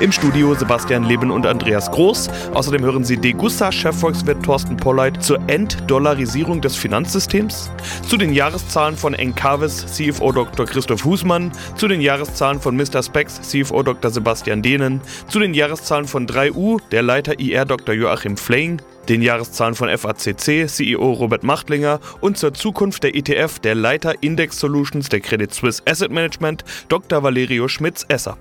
Im Studio Sebastian Leben und Andreas Groß. Außerdem hören Sie Degussa-Chefvolkswirt Thorsten Polleit zur Entdollarisierung des Finanzsystems, zu den Jahreszahlen von Encarvis CFO Dr. Christoph Husmann, zu den Jahreszahlen von Mr. Spex CFO Dr. Sebastian Dehnen, zu den Jahreszahlen von 3U der Leiter IR Dr. Joachim Fleing, den Jahreszahlen von FACC CEO Robert Machtlinger und zur Zukunft der ETF der Leiter Index Solutions der Credit Suisse Asset Management Dr. Valerio Schmitz-Esser.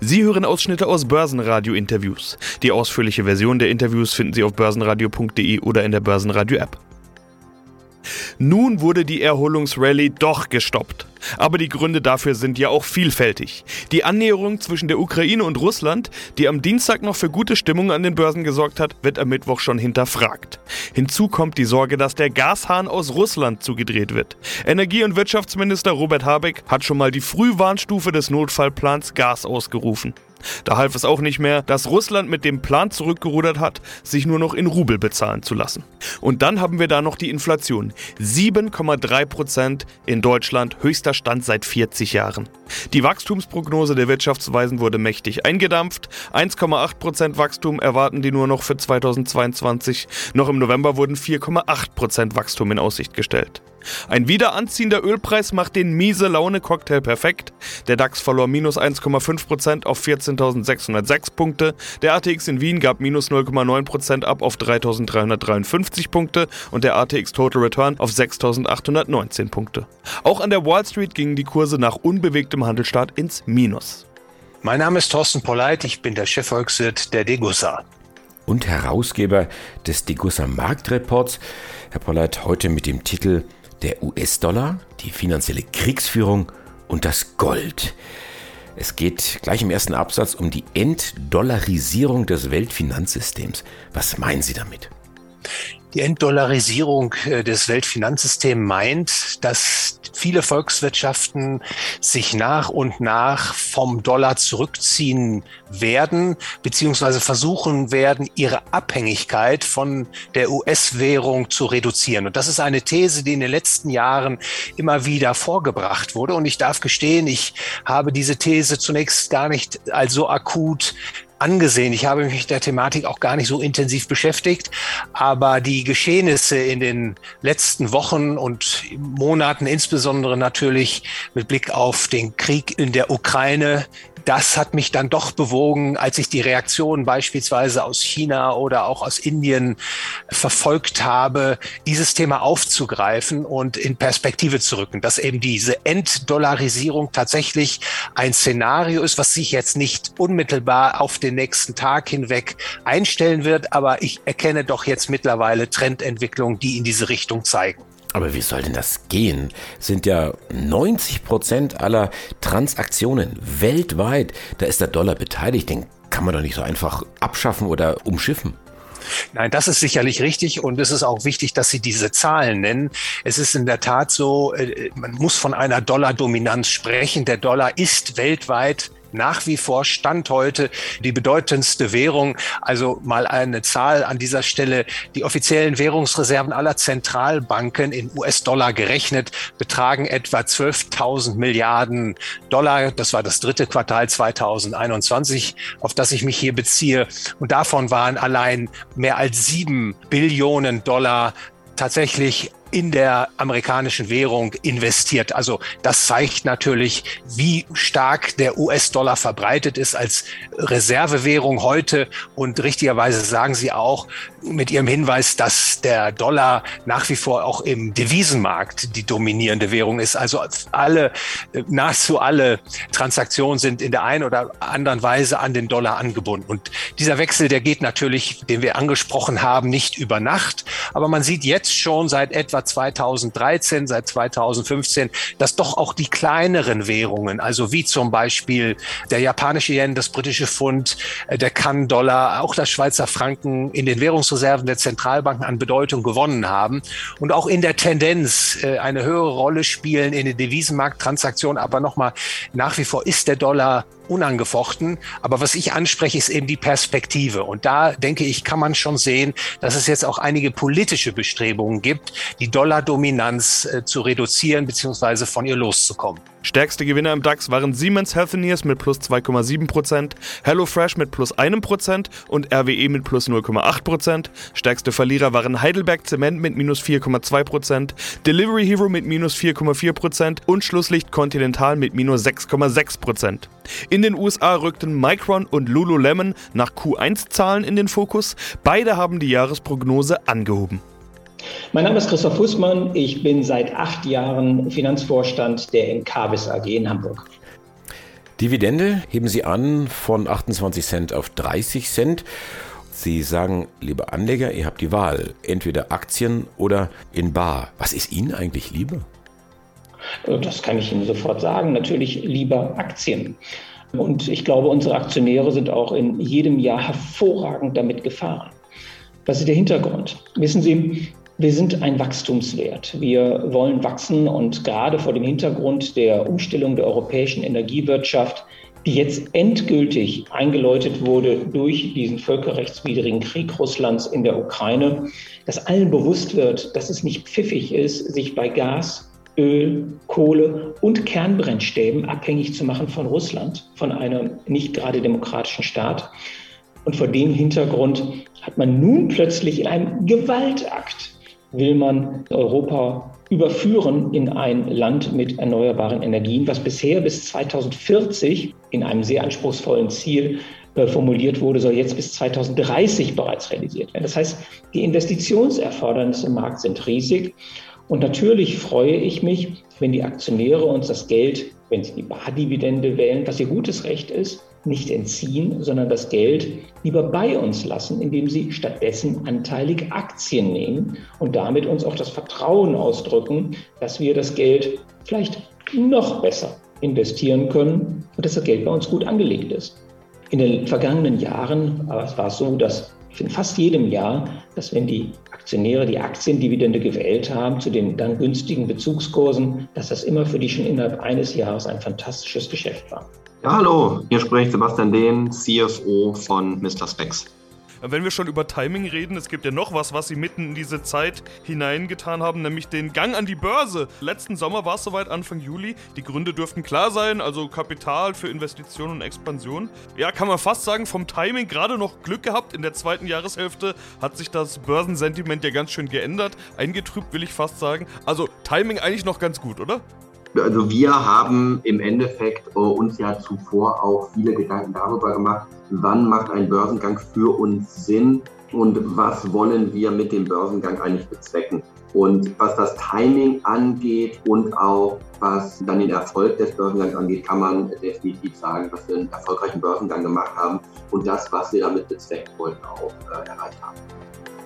Sie hören Ausschnitte aus Börsenradio-Interviews. Die ausführliche Version der Interviews finden Sie auf börsenradio.de oder in der Börsenradio-App. Nun wurde die Erholungsrallye doch gestoppt. Aber die Gründe dafür sind ja auch vielfältig. Die Annäherung zwischen der Ukraine und Russland, die am Dienstag noch für gute Stimmung an den Börsen gesorgt hat, wird am Mittwoch schon hinterfragt. Hinzu kommt die Sorge, dass der Gashahn aus Russland zugedreht wird. Energie- und Wirtschaftsminister Robert Habeck hat schon mal die Frühwarnstufe des Notfallplans Gas ausgerufen. Da half es auch nicht mehr, dass Russland mit dem Plan zurückgerudert hat, sich nur noch in Rubel bezahlen zu lassen. Und dann haben wir da noch die Inflation. 7,3 Prozent in Deutschland, höchster Stand seit 40 Jahren. Die Wachstumsprognose der Wirtschaftsweisen wurde mächtig eingedampft. 1,8 Prozent Wachstum erwarten die nur noch für 2022. Noch im November wurden 4,8 Prozent Wachstum in Aussicht gestellt. Ein wiederanziehender Ölpreis macht den miese Laune-Cocktail perfekt. Der DAX verlor minus 1,5% auf 14.606 Punkte. Der ATX in Wien gab minus 0,9% ab auf 3.353 Punkte und der ATX Total Return auf 6.819 Punkte. Auch an der Wall Street gingen die Kurse nach unbewegtem Handelstart ins Minus. Mein Name ist Thorsten Polleit, ich bin der Chefvolkswirt der Degussa. Und Herausgeber des Degussa Marktreports. Herr Polleit, heute mit dem Titel der US-Dollar, die finanzielle Kriegsführung und das Gold. Es geht gleich im ersten Absatz um die Entdollarisierung des Weltfinanzsystems. Was meinen Sie damit? Die Entdollarisierung äh, des Weltfinanzsystems meint, dass viele Volkswirtschaften sich nach und nach vom Dollar zurückziehen werden, beziehungsweise versuchen werden, ihre Abhängigkeit von der US-Währung zu reduzieren. Und das ist eine These, die in den letzten Jahren immer wieder vorgebracht wurde. Und ich darf gestehen, ich habe diese These zunächst gar nicht als so akut angesehen. Ich habe mich der Thematik auch gar nicht so intensiv beschäftigt, aber die Geschehnisse in den letzten Wochen und Monaten, insbesondere natürlich mit Blick auf den Krieg in der Ukraine, das hat mich dann doch bewogen, als ich die Reaktionen beispielsweise aus China oder auch aus Indien verfolgt habe, dieses Thema aufzugreifen und in Perspektive zu rücken, dass eben diese Entdollarisierung tatsächlich ein Szenario ist, was sich jetzt nicht unmittelbar auf den nächsten Tag hinweg einstellen wird, aber ich erkenne doch jetzt mittlerweile Trendentwicklungen, die in diese Richtung zeigen. Aber wie soll denn das gehen? Sind ja 90 Prozent aller Transaktionen weltweit, da ist der Dollar beteiligt, den kann man doch nicht so einfach abschaffen oder umschiffen. Nein, das ist sicherlich richtig und es ist auch wichtig, dass Sie diese Zahlen nennen. Es ist in der Tat so, äh, man muss von einer Dollar-Dominanz sprechen. Der Dollar ist weltweit nach wie vor Stand heute die bedeutendste Währung. Also mal eine Zahl an dieser Stelle. Die offiziellen Währungsreserven aller Zentralbanken in US-Dollar gerechnet betragen etwa 12.000 Milliarden Dollar. Das war das dritte Quartal 2021, auf das ich mich hier beziehe. Und davon waren allein mehr als sieben Billionen Dollar tatsächlich in der amerikanischen Währung investiert. Also das zeigt natürlich, wie stark der US-Dollar verbreitet ist als Reservewährung heute. Und richtigerweise sagen Sie auch mit Ihrem Hinweis, dass der Dollar nach wie vor auch im Devisenmarkt die dominierende Währung ist. Also alle, nahezu alle Transaktionen sind in der einen oder anderen Weise an den Dollar angebunden. Und dieser Wechsel, der geht natürlich, den wir angesprochen haben, nicht über Nacht. Aber man sieht jetzt schon seit etwa seit 2013, seit 2015, dass doch auch die kleineren Währungen, also wie zum Beispiel der japanische Yen, das britische Pfund, äh, der Kann-Dollar, auch das Schweizer Franken in den Währungsreserven der Zentralbanken an Bedeutung gewonnen haben und auch in der Tendenz äh, eine höhere Rolle spielen in den Devisenmarkttransaktionen. Aber nochmal, nach wie vor ist der Dollar unangefochten. Aber was ich anspreche, ist eben die Perspektive. Und da denke ich, kann man schon sehen, dass es jetzt auch einige politische Bestrebungen gibt, die Dollardominanz äh, zu reduzieren bzw. von ihr loszukommen. Stärkste Gewinner im DAX waren Siemens Healthineers mit plus 2,7%, HelloFresh mit plus 1% und RWE mit plus 0,8%. Stärkste Verlierer waren Heidelberg Zement mit minus 4,2%, Delivery Hero mit minus 4,4% und Schlusslicht Continental mit minus 6,6%. In den USA rückten Micron und Lululemon nach Q1-Zahlen in den Fokus. Beide haben die Jahresprognose angehoben. Mein Name ist Christoph Fußmann. Ich bin seit acht Jahren Finanzvorstand der Encarvis AG in Hamburg. Dividende heben Sie an von 28 Cent auf 30 Cent. Sie sagen, liebe Anleger, ihr habt die Wahl, entweder Aktien oder in Bar. Was ist Ihnen eigentlich lieber? Das kann ich Ihnen sofort sagen. Natürlich lieber Aktien. Und ich glaube, unsere Aktionäre sind auch in jedem Jahr hervorragend damit gefahren. Was ist der Hintergrund? Wissen Sie, wir sind ein Wachstumswert. Wir wollen wachsen und gerade vor dem Hintergrund der Umstellung der europäischen Energiewirtschaft, die jetzt endgültig eingeläutet wurde durch diesen völkerrechtswidrigen Krieg Russlands in der Ukraine, dass allen bewusst wird, dass es nicht pfiffig ist, sich bei Gas, Öl, Kohle und Kernbrennstäben abhängig zu machen von Russland, von einem nicht gerade demokratischen Staat. Und vor dem Hintergrund hat man nun plötzlich in einem Gewaltakt will man Europa überführen in ein Land mit erneuerbaren Energien, was bisher bis 2040 in einem sehr anspruchsvollen Ziel äh, formuliert wurde, soll jetzt bis 2030 bereits realisiert werden. Das heißt, die Investitionserfordernisse im Markt sind riesig. Und natürlich freue ich mich, wenn die Aktionäre uns das Geld, wenn sie die Bardividende wählen, was ihr gutes Recht ist, nicht entziehen, sondern das Geld lieber bei uns lassen, indem sie stattdessen anteilig Aktien nehmen und damit uns auch das Vertrauen ausdrücken, dass wir das Geld vielleicht noch besser investieren können und dass das Geld bei uns gut angelegt ist. In den vergangenen Jahren war es so, dass in fast jedem Jahr, dass wenn die Aktionäre die Aktiendividende gewählt haben zu den dann günstigen Bezugskursen, dass das immer für die schon innerhalb eines Jahres ein fantastisches Geschäft war. Ja, hallo, hier spricht Sebastian Dehn, CFO von Mr. Specs. Wenn wir schon über Timing reden, es gibt ja noch was, was sie mitten in diese Zeit hineingetan haben, nämlich den Gang an die Börse. Letzten Sommer war es soweit, Anfang Juli. Die Gründe dürften klar sein, also Kapital für Investitionen und Expansion. Ja, kann man fast sagen, vom Timing gerade noch Glück gehabt. In der zweiten Jahreshälfte hat sich das Börsensentiment ja ganz schön geändert. Eingetrübt will ich fast sagen. Also Timing eigentlich noch ganz gut, oder? Also wir haben im Endeffekt uh, uns ja zuvor auch viele Gedanken darüber gemacht, wann macht ein Börsengang für uns Sinn und was wollen wir mit dem Börsengang eigentlich bezwecken. Und was das Timing angeht und auch was dann den Erfolg des Börsengangs angeht, kann man definitiv sagen, dass wir einen erfolgreichen Börsengang gemacht haben und das, was wir damit bezwecken wollten, auch äh, erreicht haben.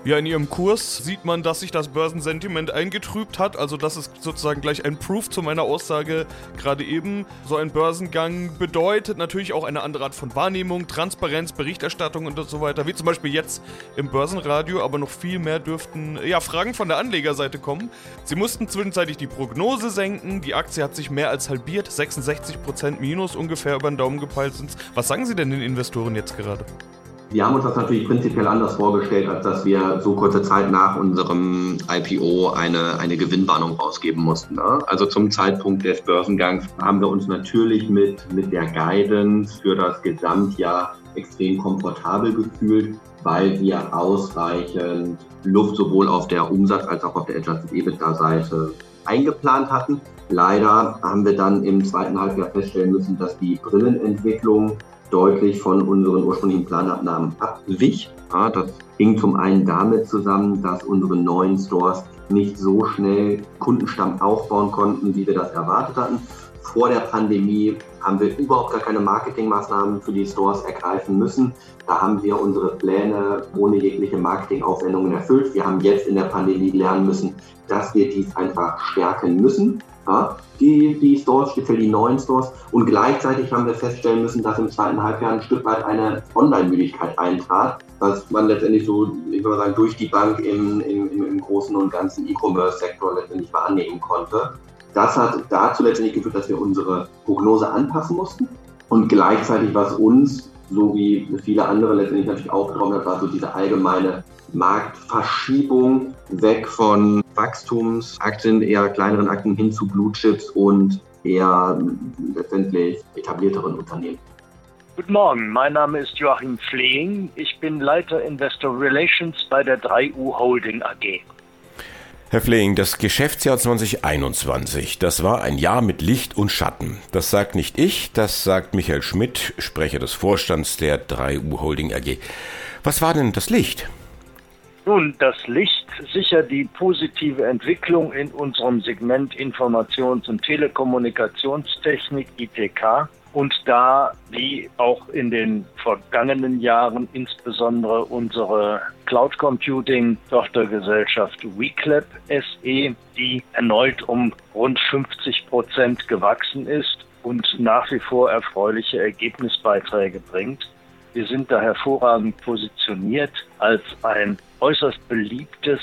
Ja, in ihrem Kurs sieht man, dass sich das Börsensentiment eingetrübt hat. Also das ist sozusagen gleich ein Proof zu meiner Aussage gerade eben. So ein Börsengang bedeutet natürlich auch eine andere Art von Wahrnehmung, Transparenz, Berichterstattung und so weiter. Wie zum Beispiel jetzt im Börsenradio, aber noch viel mehr dürften ja, Fragen von der Anlegerseite kommen. Sie mussten zwischenzeitlich die Prognose senken. Die Aktie hat sich mehr als halbiert. 66% Minus ungefähr über den Daumen gepeilt sind. Was sagen Sie denn den Investoren jetzt gerade? Wir haben uns das natürlich prinzipiell anders vorgestellt, als dass wir so kurze Zeit nach unserem IPO eine, eine Gewinnwarnung rausgeben mussten. Ne? Also zum Zeitpunkt des Börsengangs haben wir uns natürlich mit, mit der Guidance für das Gesamtjahr extrem komfortabel gefühlt, weil wir ausreichend Luft sowohl auf der Umsatz- als auch auf der Adjusted EBITDA-Seite eingeplant hatten. Leider haben wir dann im zweiten Halbjahr feststellen müssen, dass die Brillenentwicklung deutlich von unseren ursprünglichen Planabnahmen abwich. Ja, das hing zum einen damit zusammen, dass unsere neuen Stores nicht so schnell Kundenstamm aufbauen konnten, wie wir das erwartet hatten. Vor der Pandemie haben wir überhaupt gar keine Marketingmaßnahmen für die Stores ergreifen müssen. Da haben wir unsere Pläne ohne jegliche Marketingaufwendungen erfüllt. Wir haben jetzt in der Pandemie lernen müssen, dass wir dies einfach stärken müssen. Ja, die, die Stores, speziell die neuen Stores. Und gleichzeitig haben wir feststellen müssen, dass im zweiten Halbjahr ein Stück weit eine Online-Müdigkeit eintrat, was man letztendlich so, ich würde sagen, durch die Bank im, im, im großen und ganzen E-Commerce-Sektor letztendlich wahrnehmen konnte. Das hat dazu letztendlich geführt, dass wir unsere Prognose anpassen mussten. Und gleichzeitig, was uns, so wie viele andere letztendlich natürlich betroffen hat, war so diese allgemeine Marktverschiebung weg von Wachstumsaktien, eher kleineren Aktien hin zu Blue Chips und eher letztendlich etablierteren Unternehmen. Guten Morgen, mein Name ist Joachim Flehing. Ich bin Leiter Investor Relations bei der 3U Holding AG. Herr Flehing, das Geschäftsjahr 2021, das war ein Jahr mit Licht und Schatten. Das sagt nicht ich, das sagt Michael Schmidt, Sprecher des Vorstands der 3U Holding AG. Was war denn das Licht? Nun, das Licht sicher die positive Entwicklung in unserem Segment Informations- und Telekommunikationstechnik ITK und da, wie auch in den vergangenen Jahren, insbesondere unsere Cloud Computing Tochtergesellschaft WeClap SE, die erneut um rund 50 Prozent gewachsen ist und nach wie vor erfreuliche Ergebnisbeiträge bringt. Wir sind da hervorragend positioniert als ein äußerst beliebtes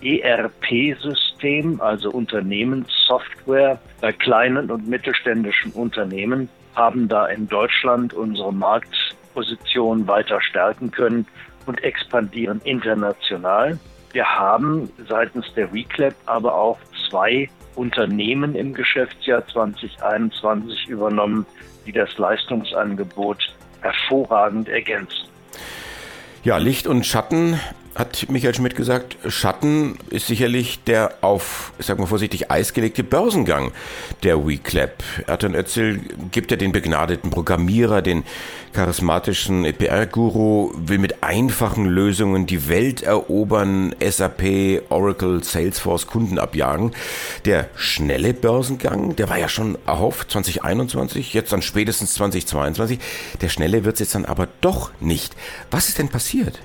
ERP-System, also Unternehmenssoftware bei kleinen und mittelständischen Unternehmen, haben da in Deutschland unsere Marktposition weiter stärken können und expandieren international. Wir haben seitens der Reclap aber auch zwei Unternehmen im Geschäftsjahr 2021 übernommen, die das Leistungsangebot hervorragend ergänzen. Ja, Licht und Schatten hat Michael Schmidt gesagt, Schatten ist sicherlich der auf, ich sag mal vorsichtig, eisgelegte Börsengang der WeClap. Ertan Özil gibt ja den begnadeten Programmierer, den charismatischen EPR-Guru, will mit einfachen Lösungen die Welt erobern, SAP, Oracle, Salesforce Kunden abjagen. Der schnelle Börsengang, der war ja schon erhofft 2021, jetzt dann spätestens 2022. Der schnelle wird es jetzt dann aber doch nicht. Was ist denn passiert?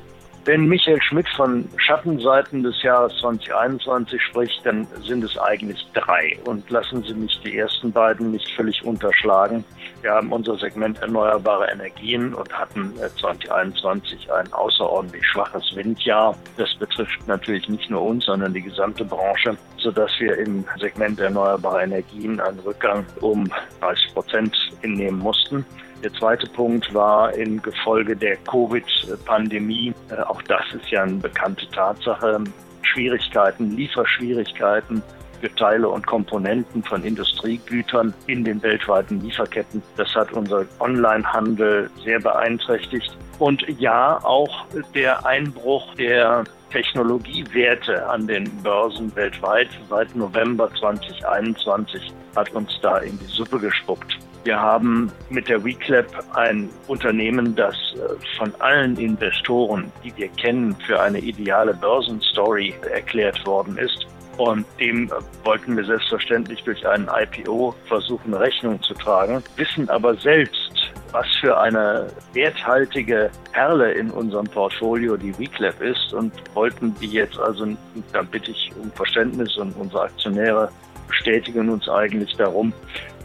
Wenn Michael Schmidt von Schattenseiten des Jahres 2021 spricht, dann sind es eigentlich drei. Und lassen Sie mich die ersten beiden nicht völlig unterschlagen. Wir haben unser Segment erneuerbare Energien und hatten 2021 ein außerordentlich schwaches Windjahr. Das betrifft natürlich nicht nur uns, sondern die gesamte Branche, sodass wir im Segment erneuerbare Energien einen Rückgang um 30 Prozent hinnehmen mussten. Der zweite Punkt war in Gefolge der Covid-Pandemie, äh, auch das ist ja eine bekannte Tatsache, Schwierigkeiten, Lieferschwierigkeiten für Teile und Komponenten von Industriegütern in den weltweiten Lieferketten. Das hat unser Onlinehandel sehr beeinträchtigt. Und ja, auch der Einbruch der Technologiewerte an den Börsen weltweit seit November 2021 hat uns da in die Suppe gespuckt. Wir haben mit der WeClap ein Unternehmen, das äh, von allen Investoren, die wir kennen, für eine ideale Börsenstory erklärt worden ist. Und dem wollten wir selbstverständlich durch einen IPO versuchen, Rechnung zu tragen, wissen aber selbst, was für eine werthaltige Perle in unserem Portfolio die WeClap ist und wollten die jetzt also, da bitte ich um Verständnis und unsere Aktionäre bestätigen uns eigentlich darum,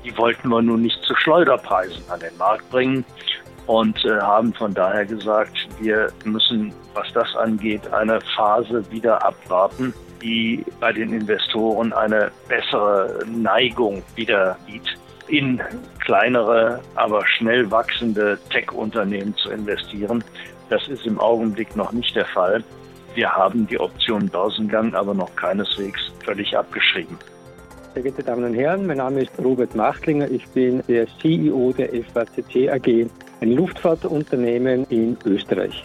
die wollten wir nun nicht zu Schleuderpreisen an den Markt bringen und äh, haben von daher gesagt, wir müssen, was das angeht, eine Phase wieder abwarten, die bei den Investoren eine bessere Neigung wieder sieht, in kleinere, aber schnell wachsende Tech-Unternehmen zu investieren. Das ist im Augenblick noch nicht der Fall. Wir haben die Option Börsengang aber noch keineswegs völlig abgeschrieben. Sehr geehrte Damen und Herren, mein Name ist Robert Machtlinger. Ich bin der CEO der FACC AG, ein Luftfahrtunternehmen in Österreich.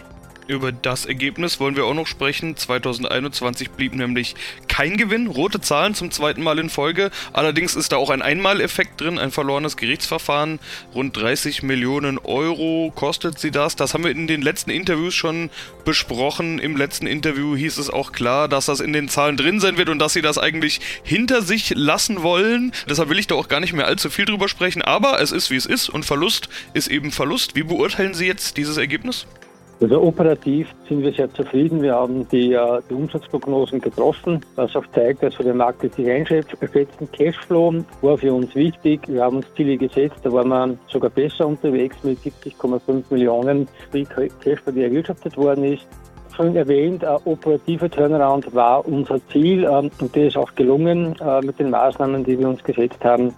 Über das Ergebnis wollen wir auch noch sprechen. 2021 blieb nämlich kein Gewinn, rote Zahlen zum zweiten Mal in Folge. Allerdings ist da auch ein Einmaleffekt drin, ein verlorenes Gerichtsverfahren. Rund 30 Millionen Euro kostet sie das. Das haben wir in den letzten Interviews schon besprochen. Im letzten Interview hieß es auch klar, dass das in den Zahlen drin sein wird und dass sie das eigentlich hinter sich lassen wollen. Deshalb will ich da auch gar nicht mehr allzu viel drüber sprechen. Aber es ist wie es ist und Verlust ist eben Verlust. Wie beurteilen Sie jetzt dieses Ergebnis? Also operativ sind wir sehr zufrieden. Wir haben die, äh, die Umsatzprognosen getroffen, was auch zeigt, dass wir den Markt sich einschätzen. Cashflow war für uns wichtig. Wir haben uns Ziele gesetzt, da waren wir sogar besser unterwegs mit 70,5 Millionen Free Cashflow, die erwirtschaftet worden ist schon erwähnt, äh, operativer Turnaround war unser Ziel ähm, und der ist auch gelungen äh, mit den Maßnahmen, die wir uns gesetzt haben.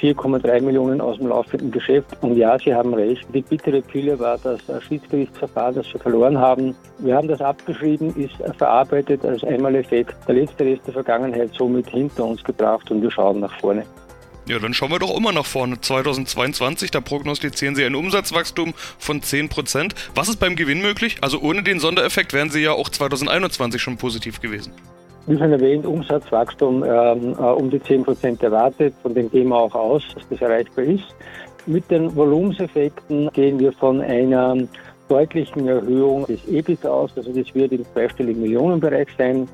4,3 Millionen aus dem laufenden Geschäft. Und ja, Sie haben recht. Die bittere Pille war das äh, Schiedsgerichtsverfahren, das wir verloren haben. Wir haben das abgeschrieben, ist verarbeitet als Einmaleffekt. Der letzte Rest der Vergangenheit somit hinter uns gebracht und wir schauen nach vorne. Ja, dann schauen wir doch immer nach vorne. 2022, da prognostizieren Sie ein Umsatzwachstum von 10%. Was ist beim Gewinn möglich? Also ohne den Sondereffekt wären Sie ja auch 2021 schon positiv gewesen. Wie schon erwähnt, Umsatzwachstum ähm, äh, um die 10% erwartet. Von dem gehen wir auch aus, dass das erreichbar ist. Mit den Volumenseffekten gehen wir von einer deutlichen Erhöhung des EBIT aus. Also das wird im zweistelligen Millionenbereich sein.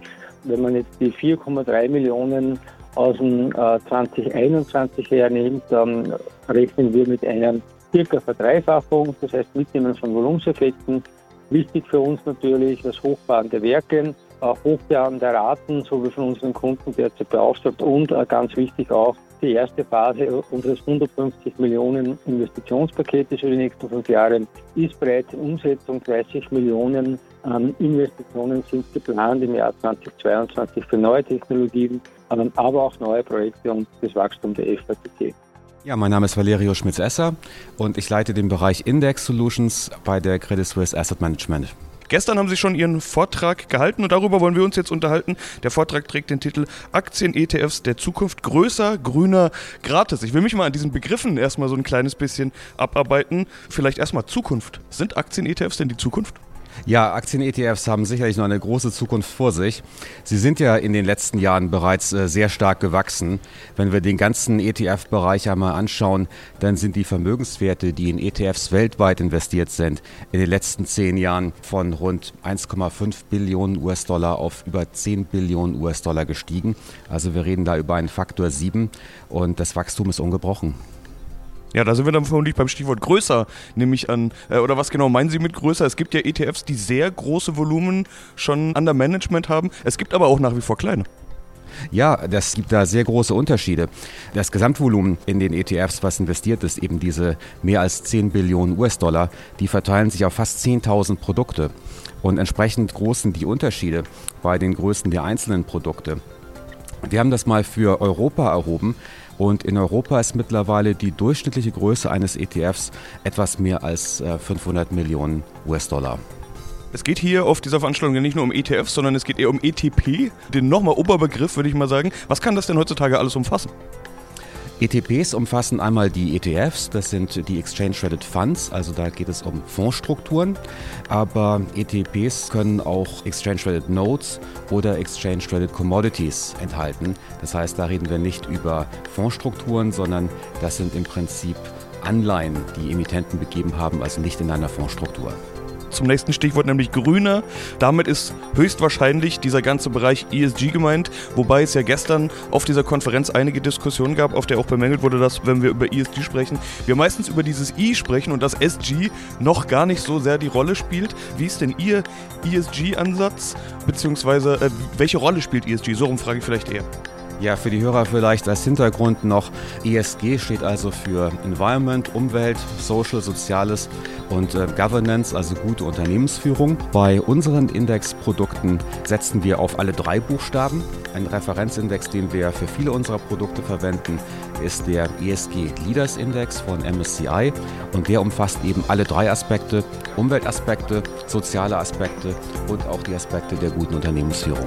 Wenn man jetzt die 4,3 Millionen aus dem äh, 2021 hernimmt, dann rechnen wir mit einer circa Verdreifachung, das heißt Mitnehmen von Volumenseffekten. Wichtig für uns natürlich das Hochfahren der Werke, Hochfahren der Raten, so wie von unseren Kunden derzeit beauftragt und äh, ganz wichtig auch die erste Phase unseres 150 Millionen Investitionspaketes für die nächsten fünf Jahre ist bereits in Umsetzung. 30 Millionen ähm, Investitionen sind geplant im Jahr 2022 für neue Technologien, aber auch neue Projekte und das Wachstum der FATT. Ja, mein Name ist Valerio Schmitz-Esser und ich leite den Bereich Index Solutions bei der Credit Suisse Asset Management. Gestern haben Sie schon Ihren Vortrag gehalten und darüber wollen wir uns jetzt unterhalten. Der Vortrag trägt den Titel Aktien-ETFs der Zukunft größer, grüner, gratis. Ich will mich mal an diesen Begriffen erstmal so ein kleines bisschen abarbeiten. Vielleicht erstmal Zukunft. Sind Aktien-ETFs denn die Zukunft? Ja, Aktien-ETFs haben sicherlich noch eine große Zukunft vor sich. Sie sind ja in den letzten Jahren bereits äh, sehr stark gewachsen. Wenn wir den ganzen ETF-Bereich einmal anschauen, dann sind die Vermögenswerte, die in ETFs weltweit investiert sind, in den letzten zehn Jahren von rund 1,5 Billionen US-Dollar auf über 10 Billionen US-Dollar gestiegen. Also wir reden da über einen Faktor 7 und das Wachstum ist ungebrochen. Ja, da sind wir dann vermutlich beim Stichwort größer, nämlich an, äh, oder was genau meinen Sie mit größer? Es gibt ja ETFs, die sehr große Volumen schon an der Management haben. Es gibt aber auch nach wie vor kleine. Ja, das gibt da sehr große Unterschiede. Das Gesamtvolumen in den ETFs, was investiert ist, eben diese mehr als 10 Billionen US-Dollar, die verteilen sich auf fast 10.000 Produkte. Und entsprechend groß sind die Unterschiede bei den Größen der einzelnen Produkte. Wir haben das mal für Europa erhoben und in Europa ist mittlerweile die durchschnittliche Größe eines ETFs etwas mehr als 500 äh, Millionen US-Dollar. Es geht hier auf dieser Veranstaltung nicht nur um ETFs, sondern es geht eher um ETP, den nochmal Oberbegriff, würde ich mal sagen. Was kann das denn heutzutage alles umfassen? ETPs umfassen einmal die ETFs, das sind die Exchange Traded Funds, also da geht es um Fondsstrukturen, aber ETPs können auch Exchange Traded Notes oder Exchange Traded Commodities enthalten. Das heißt, da reden wir nicht über Fondsstrukturen, sondern das sind im Prinzip Anleihen, die Emittenten begeben haben, also nicht in einer Fondsstruktur zum nächsten Stichwort, nämlich grüner. Damit ist höchstwahrscheinlich dieser ganze Bereich ESG gemeint, wobei es ja gestern auf dieser Konferenz einige Diskussionen gab, auf der auch bemängelt wurde, dass, wenn wir über ESG sprechen, wir meistens über dieses I sprechen und das SG noch gar nicht so sehr die Rolle spielt. Wie ist denn Ihr ESG-Ansatz, beziehungsweise äh, welche Rolle spielt ESG? So rum frage ich vielleicht eher. Ja, für die Hörer vielleicht als Hintergrund noch, ESG steht also für Environment, Umwelt, Social, Soziales und äh, Governance, also gute Unternehmensführung. Bei unseren Indexprodukten setzen wir auf alle drei Buchstaben. Ein Referenzindex, den wir für viele unserer Produkte verwenden, ist der ESG Leaders Index von MSCI und der umfasst eben alle drei Aspekte, Umweltaspekte, soziale Aspekte und auch die Aspekte der guten Unternehmensführung.